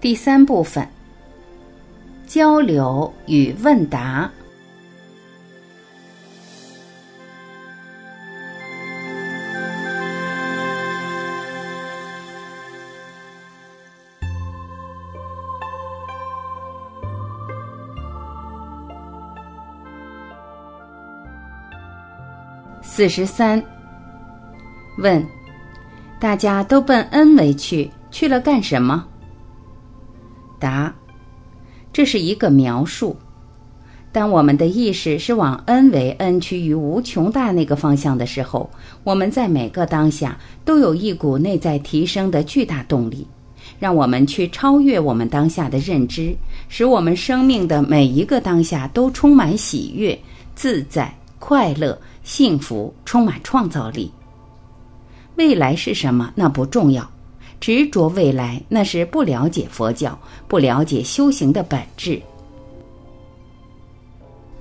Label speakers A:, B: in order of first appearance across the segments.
A: 第三部分：交流与问答。四十三。问：大家都奔 N 维去，去了干什么？答：这是一个描述。当我们的意识是往 N 为 N 趋于无穷大那个方向的时候，我们在每个当下都有一股内在提升的巨大动力，让我们去超越我们当下的认知，使我们生命的每一个当下都充满喜悦、自在、快乐、幸福，充满创造力。未来是什么？那不重要。执着未来，那是不了解佛教，不了解修行的本质。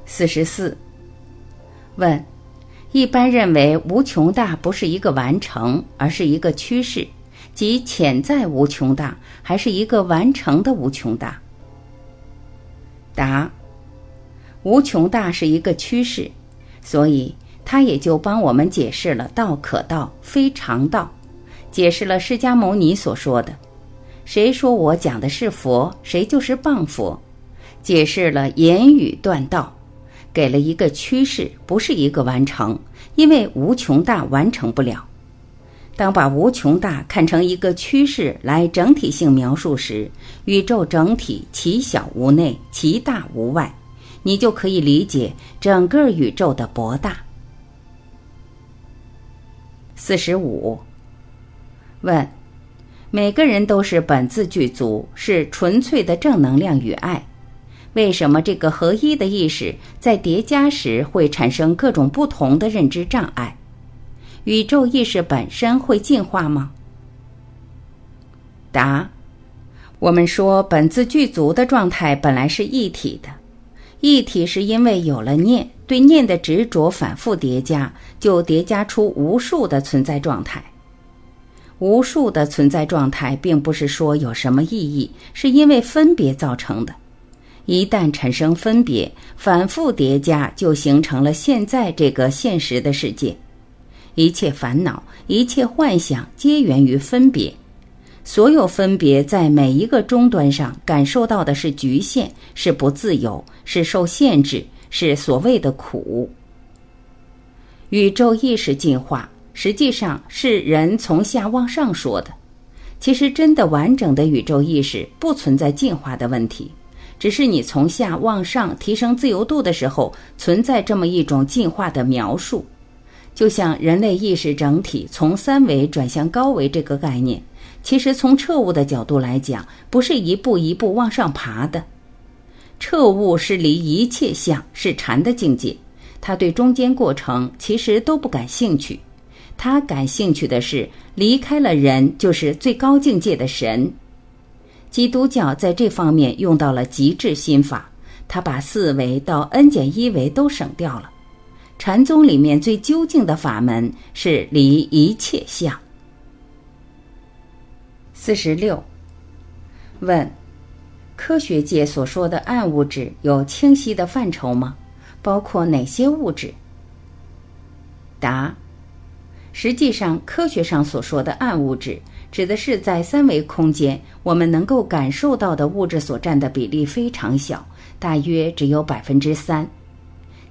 A: 四十四。问：一般认为无穷大不是一个完成，而是一个趋势，即潜在无穷大，还是一个完成的无穷大？答：无穷大是一个趋势，所以。他也就帮我们解释了“道可道，非常道”，解释了释迦牟尼所说的“谁说我讲的是佛，谁就是谤佛”，解释了言语断道，给了一个趋势，不是一个完成，因为无穷大完成不了。当把无穷大看成一个趋势来整体性描述时，宇宙整体其小无内，其大无外，你就可以理解整个宇宙的博大。四十五。问：每个人都是本自具足，是纯粹的正能量与爱，为什么这个合一的意识在叠加时会产生各种不同的认知障碍？宇宙意识本身会进化吗？答：我们说本自具足的状态本来是一体的，一体是因为有了念。对念的执着反复叠加，就叠加出无数的存在状态。无数的存在状态，并不是说有什么意义，是因为分别造成的。一旦产生分别，反复叠加，就形成了现在这个现实的世界。一切烦恼、一切幻想，皆源于分别。所有分别，在每一个终端上感受到的是局限，是不自由，是受限制。是所谓的苦。宇宙意识进化，实际上是人从下往上说的。其实，真的完整的宇宙意识不存在进化的问题，只是你从下往上提升自由度的时候，存在这么一种进化的描述。就像人类意识整体从三维转向高维这个概念，其实从彻悟的角度来讲，不是一步一步往上爬的。彻悟是离一切相是禅的境界，他对中间过程其实都不感兴趣，他感兴趣的是离开了人就是最高境界的神。基督教在这方面用到了极致心法，他把四维到 n 减一维都省掉了。禅宗里面最究竟的法门是离一切相。四十六，问。科学界所说的暗物质有清晰的范畴吗？包括哪些物质？答：实际上，科学上所说的暗物质，指的是在三维空间我们能够感受到的物质所占的比例非常小，大约只有百分之三，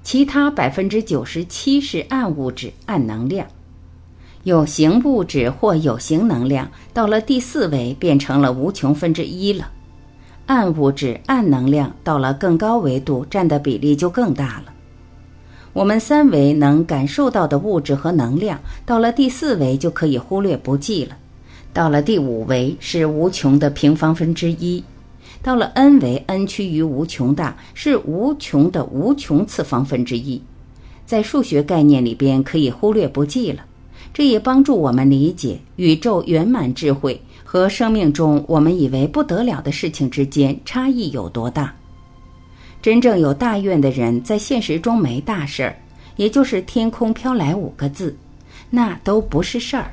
A: 其他百分之九十七是暗物质、暗能量。有形物质或有形能量到了第四维，变成了无穷分之一了。暗物质、暗能量到了更高维度，占的比例就更大了。我们三维能感受到的物质和能量，到了第四维就可以忽略不计了。到了第五维是无穷的平方分之一，到了 n 维，n 趋于无穷大，是无穷的无穷次方分之一。在数学概念里边可以忽略不计了。这也帮助我们理解宇宙圆满智慧。和生命中我们以为不得了的事情之间差异有多大？真正有大愿的人，在现实中没大事儿，也就是天空飘来五个字，那都不是事儿。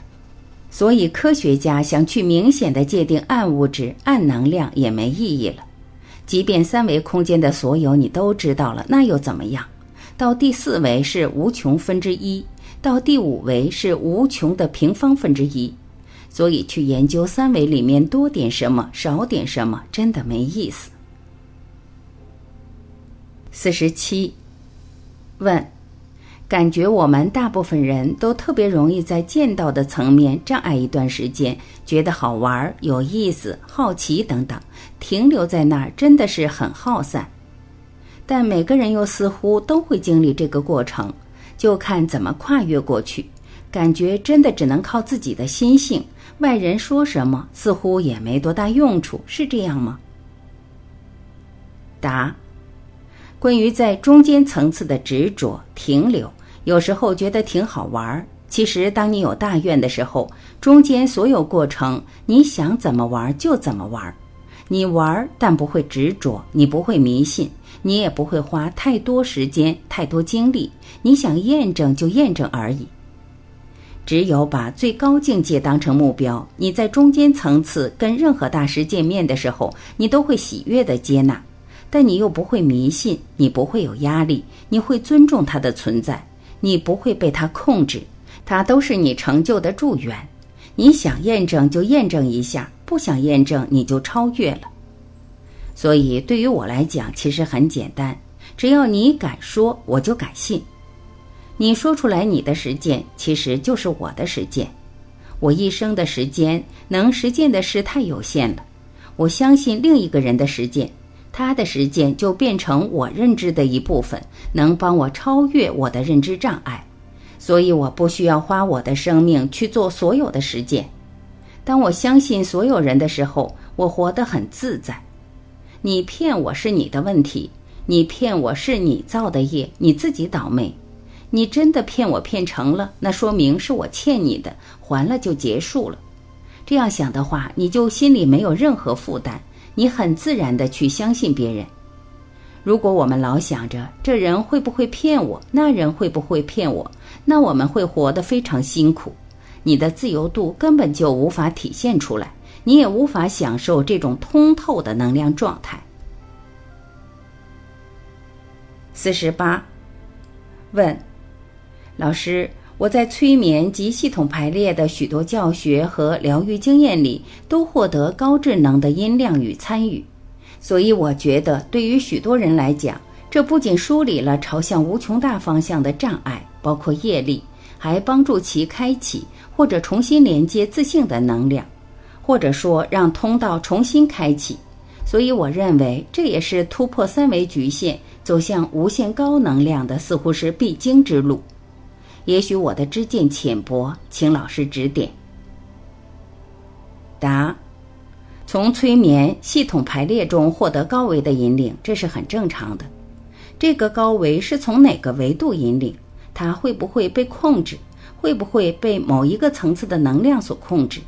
A: 所以科学家想去明显的界定暗物质、暗能量也没意义了。即便三维空间的所有你都知道了，那又怎么样？到第四维是无穷分之一，到第五维是无穷的平方分之一。所以去研究三维里面多点什么、少点什么，真的没意思。四十七，问。感觉我们大部分人都特别容易在见到的层面障碍一段时间，觉得好玩、有意思、好奇等等，停留在那儿真的是很耗散。但每个人又似乎都会经历这个过程，就看怎么跨越过去。感觉真的只能靠自己的心性，外人说什么似乎也没多大用处，是这样吗？答。关于在中间层次的执着停留，有时候觉得挺好玩儿。其实，当你有大愿的时候，中间所有过程，你想怎么玩就怎么玩。你玩，但不会执着，你不会迷信，你也不会花太多时间、太多精力。你想验证就验证而已。只有把最高境界当成目标，你在中间层次跟任何大师见面的时候，你都会喜悦的接纳。但你又不会迷信，你不会有压力，你会尊重它的存在，你不会被它控制，它都是你成就的助缘。你想验证就验证一下，不想验证你就超越了。所以对于我来讲，其实很简单，只要你敢说，我就敢信。你说出来你的实践，其实就是我的实践。我一生的时间能实践的事太有限了，我相信另一个人的实践。他的实践就变成我认知的一部分，能帮我超越我的认知障碍，所以我不需要花我的生命去做所有的实践。当我相信所有人的时候，我活得很自在。你骗我是你的问题，你骗我是你造的业，你自己倒霉。你真的骗我骗成了，那说明是我欠你的，还了就结束了。这样想的话，你就心里没有任何负担。你很自然的去相信别人。如果我们老想着这人会不会骗我，那人会不会骗我，那我们会活得非常辛苦。你的自由度根本就无法体现出来，你也无法享受这种通透的能量状态。四十八，问，老师。我在催眠及系统排列的许多教学和疗愈经验里，都获得高智能的音量与参与，所以我觉得对于许多人来讲，这不仅梳理了朝向无穷大方向的障碍，包括业力，还帮助其开启或者重新连接自性的能量，或者说让通道重新开启。所以我认为这也是突破三维局限，走向无限高能量的似乎是必经之路。也许我的知见浅薄，请老师指点。答：从催眠系统排列中获得高维的引领，这是很正常的。这个高维是从哪个维度引领？它会不会被控制？会不会被某一个层次的能量所控制？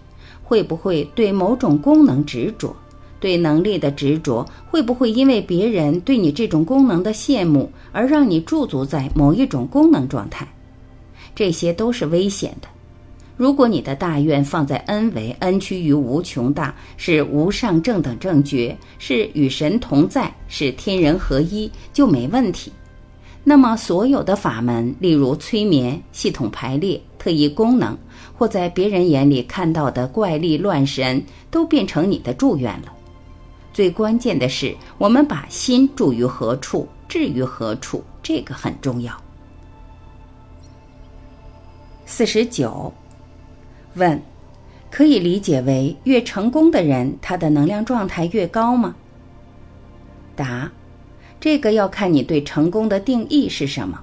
A: 会不会对某种功能执着？对能力的执着，会不会因为别人对你这种功能的羡慕，而让你驻足在某一种功能状态？这些都是危险的。如果你的大愿放在 N 维，N 趋于无穷大，是无上正等正觉，是与神同在，是天人合一，就没问题。那么，所有的法门，例如催眠、系统排列、特异功能，或在别人眼里看到的怪力乱神，都变成你的祝愿了。最关键的是，我们把心住于何处，置于何处，这个很重要。四十九，问，可以理解为越成功的人，他的能量状态越高吗？答，这个要看你对成功的定义是什么。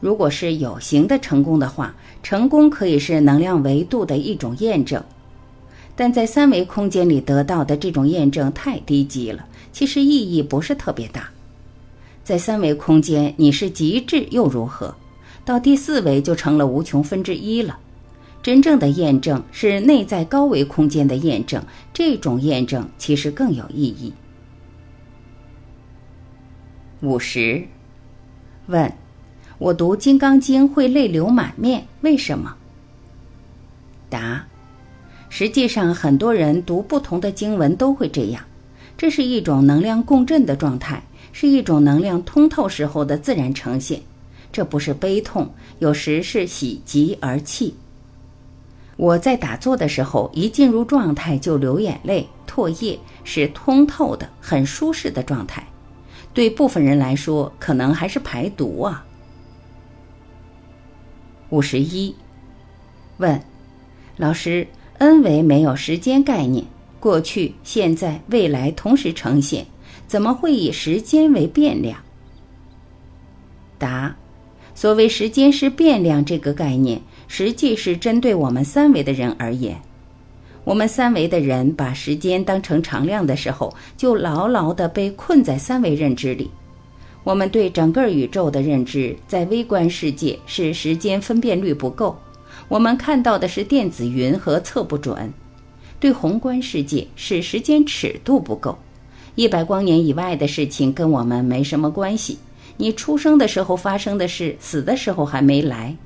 A: 如果是有形的成功的话，成功可以是能量维度的一种验证，但在三维空间里得到的这种验证太低级了，其实意义不是特别大。在三维空间，你是极致又如何？到第四维就成了无穷分之一了。真正的验证是内在高维空间的验证，这种验证其实更有意义。五十，问：我读《金刚经》会泪流满面，为什么？答：实际上，很多人读不同的经文都会这样，这是一种能量共振的状态，是一种能量通透时候的自然呈现。这不是悲痛，有时是喜极而泣。我在打坐的时候，一进入状态就流眼泪、唾液，是通透的、很舒适的状态。对部分人来说，可能还是排毒啊。五十一，问老师：恩为没有时间概念，过去、现在、未来同时呈现，怎么会以时间为变量？答：所谓时间是变量这个概念。实际是针对我们三维的人而言，我们三维的人把时间当成常量的时候，就牢牢地被困在三维认知里。我们对整个宇宙的认知，在微观世界是时间分辨率不够，我们看到的是电子云和测不准；对宏观世界是时间尺度不够，一百光年以外的事情跟我们没什么关系。你出生的时候发生的事，死的时候还没来。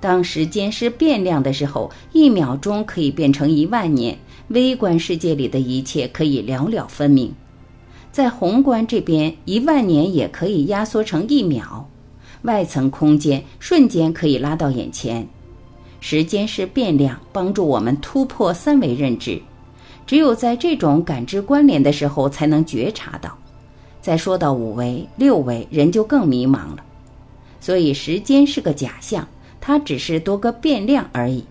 A: 当时间是变量的时候，一秒钟可以变成一万年。微观世界里的一切可以了了分明，在宏观这边，一万年也可以压缩成一秒。外层空间瞬间可以拉到眼前。时间是变量，帮助我们突破三维认知。只有在这种感知关联的时候，才能觉察到。再说到五维、六维，人就更迷茫了。所以，时间是个假象。它只是多个变量而已。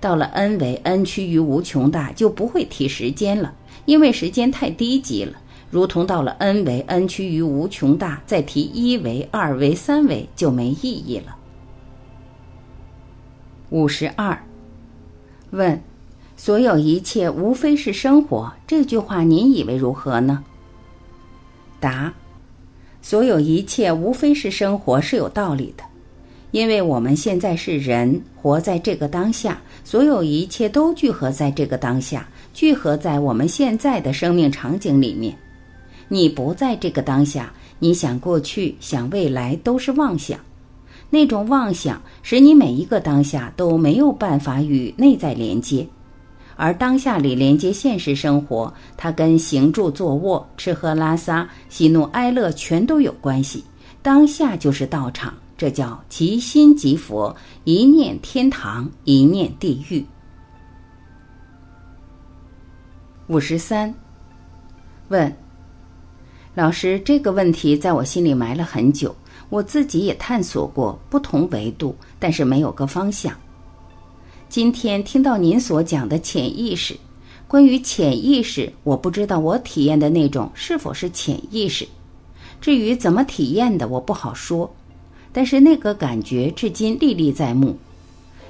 A: 到了 n 维 n 趋于无穷大，就不会提时间了，因为时间太低级了。如同到了 n 维 n 趋于无穷大，再提一维、二维、三维就没意义了。五十二，问：所有一切无非是生活，这句话您以为如何呢？答：所有一切无非是生活是有道理的。因为我们现在是人，活在这个当下，所有一切都聚合在这个当下，聚合在我们现在的生命场景里面。你不在这个当下，你想过去、想未来都是妄想，那种妄想使你每一个当下都没有办法与内在连接，而当下里连接现实生活，它跟行住坐卧、吃喝拉撒、喜怒哀乐全都有关系。当下就是道场。这叫即心即佛，一念天堂，一念地狱。五十三，问老师这个问题在我心里埋了很久，我自己也探索过不同维度，但是没有个方向。今天听到您所讲的潜意识，关于潜意识，我不知道我体验的那种是否是潜意识，至于怎么体验的，我不好说。但是那个感觉至今历历在目。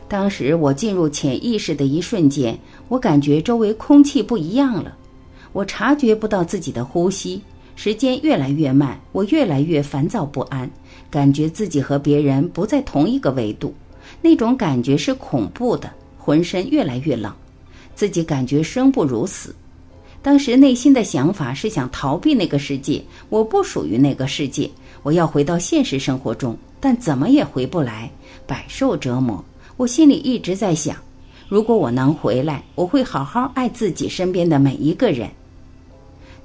A: 当时我进入潜意识的一瞬间，我感觉周围空气不一样了，我察觉不到自己的呼吸，时间越来越慢，我越来越烦躁不安，感觉自己和别人不在同一个维度，那种感觉是恐怖的，浑身越来越冷，自己感觉生不如死。当时内心的想法是想逃避那个世界，我不属于那个世界，我要回到现实生活中。但怎么也回不来，百受折磨。我心里一直在想，如果我能回来，我会好好爱自己身边的每一个人。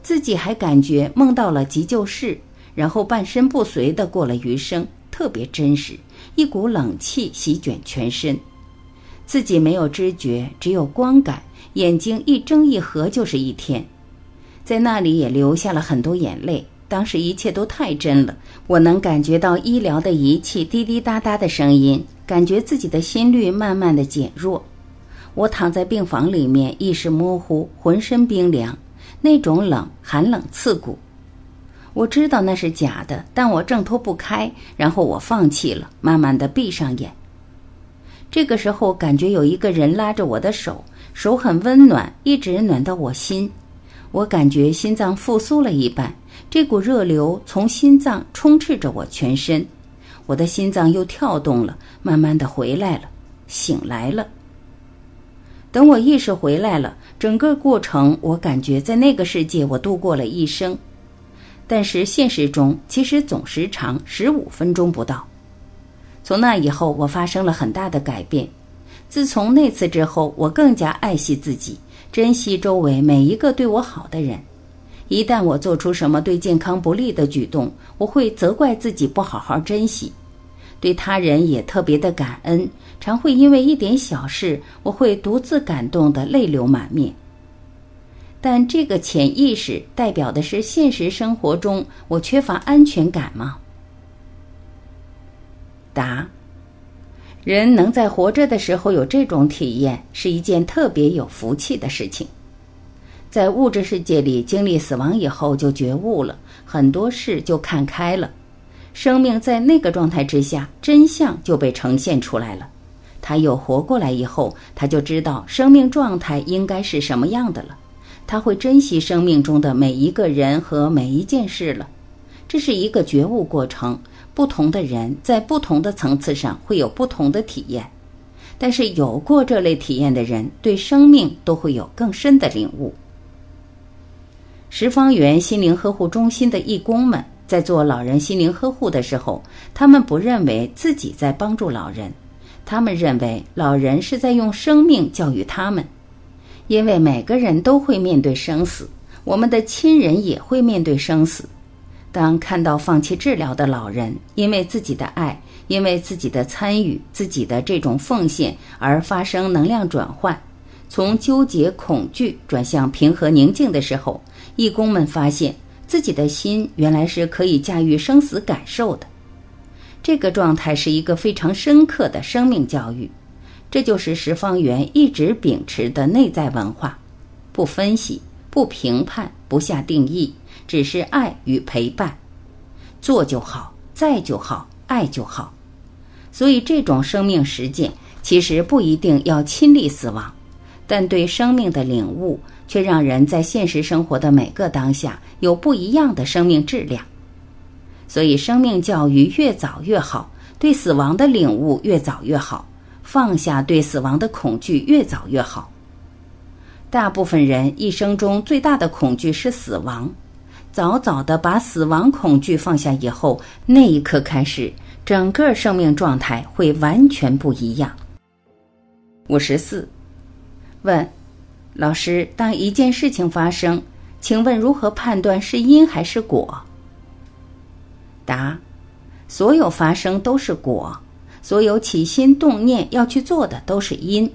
A: 自己还感觉梦到了急救室，然后半身不遂的过了余生，特别真实。一股冷气席卷全身，自己没有知觉，只有光感，眼睛一睁一合就是一天，在那里也流下了很多眼泪。当时一切都太真了，我能感觉到医疗的仪器滴滴答答的声音，感觉自己的心率慢慢的减弱。我躺在病房里面，意识模糊，浑身冰凉，那种冷寒冷刺骨。我知道那是假的，但我挣脱不开，然后我放弃了，慢慢的闭上眼。这个时候，感觉有一个人拉着我的手，手很温暖，一直暖到我心，我感觉心脏复苏了一半。这股热流从心脏充斥着我全身，我的心脏又跳动了，慢慢的回来了，醒来了。等我意识回来了，整个过程我感觉在那个世界我度过了一生，但是现实中其实总时长十五分钟不到。从那以后，我发生了很大的改变，自从那次之后，我更加爱惜自己，珍惜周围每一个对我好的人。一旦我做出什么对健康不利的举动，我会责怪自己不好好珍惜。对他人也特别的感恩，常会因为一点小事，我会独自感动的泪流满面。但这个潜意识代表的是现实生活中我缺乏安全感吗？答：人能在活着的时候有这种体验，是一件特别有福气的事情。在物质世界里经历死亡以后，就觉悟了很多事，就看开了。生命在那个状态之下，真相就被呈现出来了。他又活过来以后，他就知道生命状态应该是什么样的了。他会珍惜生命中的每一个人和每一件事了。这是一个觉悟过程。不同的人在不同的层次上会有不同的体验，但是有过这类体验的人，对生命都会有更深的领悟。十方园心灵呵护中心的义工们。在做老人心灵呵护的时候，他们不认为自己在帮助老人，他们认为老人是在用生命教育他们。因为每个人都会面对生死，我们的亲人也会面对生死。当看到放弃治疗的老人，因为自己的爱，因为自己的参与，自己的这种奉献而发生能量转换，从纠结、恐惧转向平和宁静的时候，义工们发现。自己的心原来是可以驾驭生死感受的，这个状态是一个非常深刻的生命教育。这就是十方圆一直秉持的内在文化：不分析、不评判、不下定义，只是爱与陪伴，做就好，在就好，爱就好。所以，这种生命实践其实不一定要亲历死亡，但对生命的领悟。却让人在现实生活的每个当下有不一样的生命质量，所以生命教育越早越好，对死亡的领悟越早越好，放下对死亡的恐惧越早越好。大部分人一生中最大的恐惧是死亡，早早的把死亡恐惧放下以后，那一刻开始，整个生命状态会完全不一样。五十四，问。老师，当一件事情发生，请问如何判断是因还是果？答：所有发生都是果，所有起心动念要去做的都是因，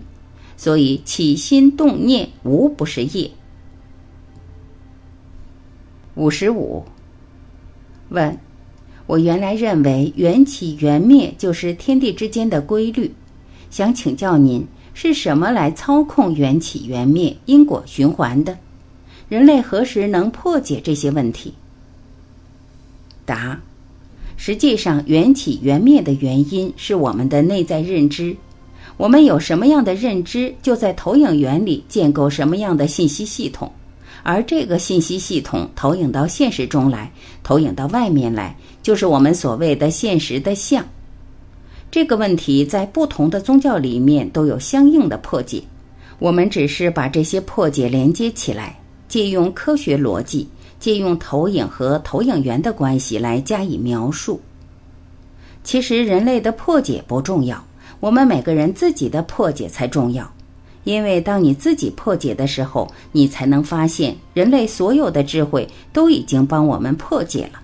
A: 所以起心动念无不是业。五十五。问：我原来认为缘起缘灭就是天地之间的规律，想请教您。是什么来操控缘起缘灭、因果循环的？人类何时能破解这些问题？答：实际上，缘起缘灭的原因是我们的内在认知。我们有什么样的认知，就在投影源里建构什么样的信息系统，而这个信息系统投影到现实中来，投影到外面来，就是我们所谓的现实的相。这个问题在不同的宗教里面都有相应的破解，我们只是把这些破解连接起来，借用科学逻辑，借用投影和投影源的关系来加以描述。其实人类的破解不重要，我们每个人自己的破解才重要，因为当你自己破解的时候，你才能发现人类所有的智慧都已经帮我们破解了。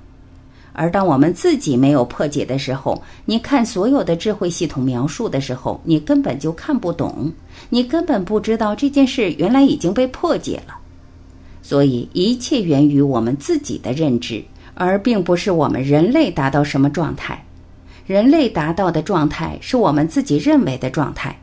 A: 而当我们自己没有破解的时候，你看所有的智慧系统描述的时候，你根本就看不懂，你根本不知道这件事原来已经被破解了。所以一切源于我们自己的认知，而并不是我们人类达到什么状态。人类达到的状态是我们自己认为的状态。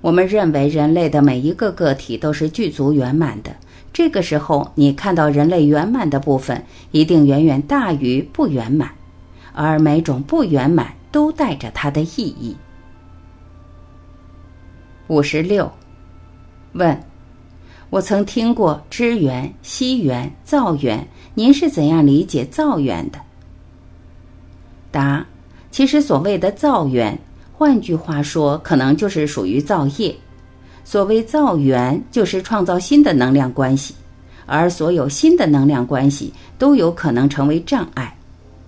A: 我们认为人类的每一个个体都是具足圆满的。这个时候，你看到人类圆满的部分，一定远远大于不圆满，而每种不圆满都带着它的意义。五十六，问：我曾听过知缘、惜缘、造缘，您是怎样理解造缘的？答：其实所谓的造缘，换句话说，可能就是属于造业。所谓造缘，就是创造新的能量关系，而所有新的能量关系都有可能成为障碍。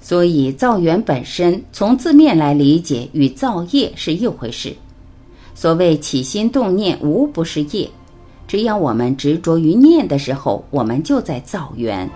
A: 所以，造缘本身从字面来理解，与造业是一回事。所谓起心动念，无不是业。只要我们执着于念的时候，我们就在造缘。